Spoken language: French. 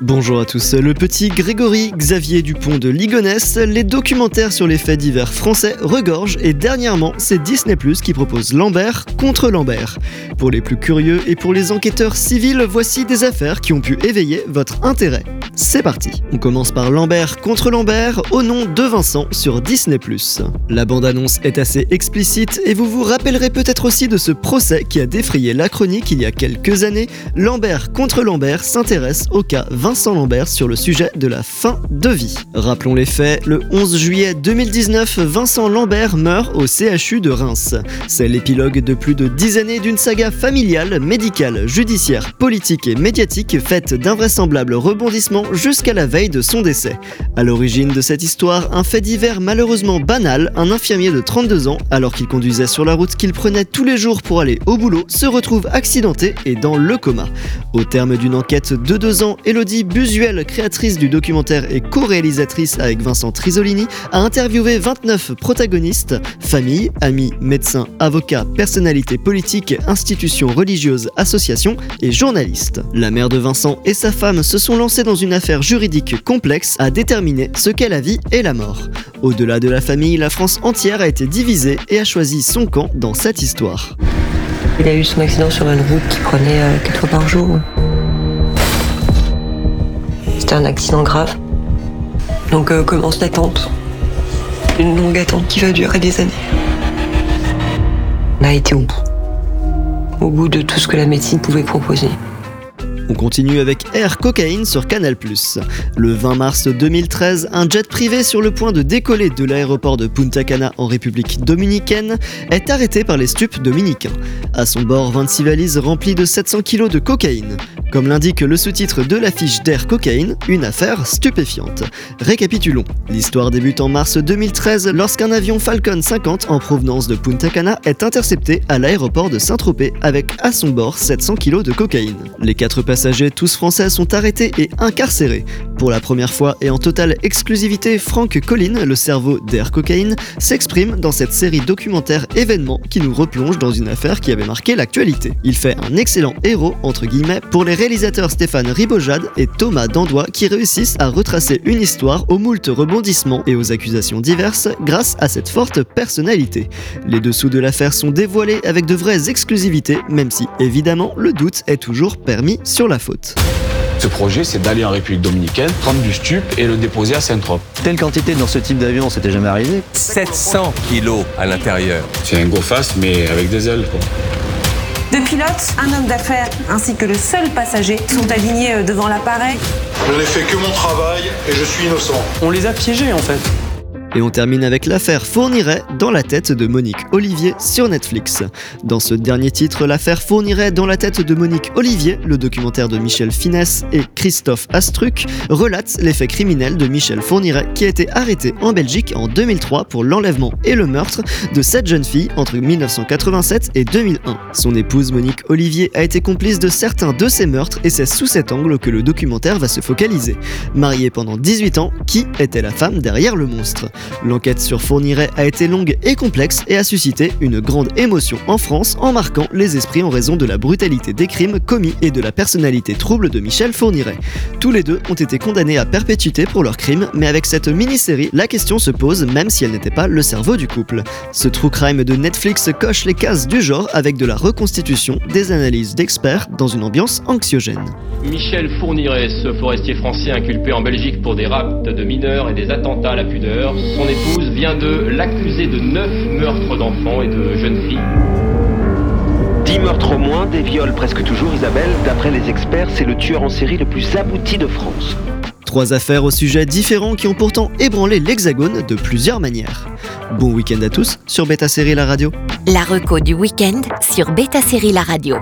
Bonjour à tous, le petit Grégory Xavier Dupont de Ligonnès, les documentaires sur les faits divers français regorgent et dernièrement c'est Disney Plus qui propose Lambert contre Lambert. Pour les plus curieux et pour les enquêteurs civils, voici des affaires qui ont pu éveiller votre intérêt. C'est parti. On commence par Lambert contre Lambert au nom de Vincent sur Disney+. La bande-annonce est assez explicite et vous vous rappellerez peut-être aussi de ce procès qui a défrayé la chronique il y a quelques années. Lambert contre Lambert s'intéresse au cas Vincent Lambert sur le sujet de la fin de vie. Rappelons les faits, le 11 juillet 2019, Vincent Lambert meurt au CHU de Reims. C'est l'épilogue de plus de 10 années d'une saga familiale, médicale, judiciaire, politique et médiatique faite d'invraisemblables rebondissements jusqu'à la veille de son décès. À l'origine de cette histoire, un fait divers malheureusement banal, un infirmier de 32 ans, alors qu'il conduisait sur la route qu'il prenait tous les jours pour aller au boulot, se retrouve accidenté et dans le coma. Au terme d'une enquête de deux ans, Elodie Busuel, créatrice du documentaire et co-réalisatrice avec Vincent Trisolini, a interviewé 29 protagonistes, familles, amis, médecins, avocats, personnalités politiques, institutions religieuses, associations et journalistes. La mère de Vincent et sa femme se sont lancés dans une affaire juridique complexe à déterminer ce qu'est la vie et la mort. Au-delà de la famille, la France entière a été divisée et a choisi son camp dans cette histoire. Il a eu son accident sur une route qui prenait 4 fois par jour. C'était un accident grave. Donc euh, commence l'attente. Une longue attente qui va durer des années. On a été au bout. Au bout de tout ce que la médecine pouvait proposer. On continue avec Air Cocaine sur Canal+. Le 20 mars 2013, un jet privé sur le point de décoller de l'aéroport de Punta Cana en République dominicaine est arrêté par les stupes dominicains. À son bord, 26 valises remplies de 700 kg de cocaïne. Comme l'indique le sous-titre de l'affiche d'Air Cocaine, une affaire stupéfiante. Récapitulons. L'histoire débute en mars 2013 lorsqu'un avion Falcon 50 en provenance de Punta Cana est intercepté à l'aéroport de Saint-Tropez avec à son bord 700 kg de cocaïne. Les quatre passagers, tous français, sont arrêtés et incarcérés. Pour la première fois et en totale exclusivité, Frank Collin, le cerveau d'Air Cocaine, s'exprime dans cette série documentaire événement qui nous replonge dans une affaire qui avait marqué l'actualité. Il fait un excellent héros, entre guillemets, pour les réalisateurs Stéphane Ribojade et Thomas Dandois qui réussissent à retracer une histoire aux moult rebondissements et aux accusations diverses grâce à cette forte personnalité. Les dessous de l'affaire sont dévoilés avec de vraies exclusivités, même si évidemment le doute est toujours permis sur la faute. Ce projet, c'est d'aller en République dominicaine, prendre du stup et le déposer à Saint-Trope. Telle quantité dans ce type d'avion, c'était jamais arrivé 700 kilos à l'intérieur. C'est un go fast, mais avec des ailes. Quoi. Deux pilotes, un homme d'affaires ainsi que le seul passager sont alignés devant l'appareil. Je n'ai fait que mon travail et je suis innocent. On les a piégés en fait. Et on termine avec l'affaire Fourniret dans la tête de Monique Olivier sur Netflix. Dans ce dernier titre, l'affaire Fourniret dans la tête de Monique Olivier, le documentaire de Michel Finesse et Christophe Astruc, relate les faits criminels de Michel Fourniret qui a été arrêté en Belgique en 2003 pour l'enlèvement et le meurtre de cette jeune fille entre 1987 et 2001. Son épouse Monique Olivier a été complice de certains de ces meurtres et c'est sous cet angle que le documentaire va se focaliser. Mariée pendant 18 ans, qui était la femme derrière le monstre? L'enquête sur Fourniret a été longue et complexe et a suscité une grande émotion en France en marquant les esprits en raison de la brutalité des crimes commis et de la personnalité trouble de Michel Fourniret. Tous les deux ont été condamnés à perpétuité pour leurs crimes, mais avec cette mini-série, la question se pose même si elle n'était pas le cerveau du couple. Ce true crime de Netflix coche les cases du genre avec de la reconstitution, des analyses d'experts dans une ambiance anxiogène. Michel Fourniret, ce forestier français inculpé en Belgique pour des rapts de mineurs et des attentats à la pudeur, son épouse vient de l'accuser de neuf meurtres d'enfants et de jeunes filles. Dix meurtres au moins, des viols presque toujours, Isabelle. D'après les experts, c'est le tueur en série le plus abouti de France. Trois affaires au sujet différents qui ont pourtant ébranlé l'Hexagone de plusieurs manières. Bon week-end à tous sur Beta Série La Radio. La reco du week-end sur Beta Série La Radio.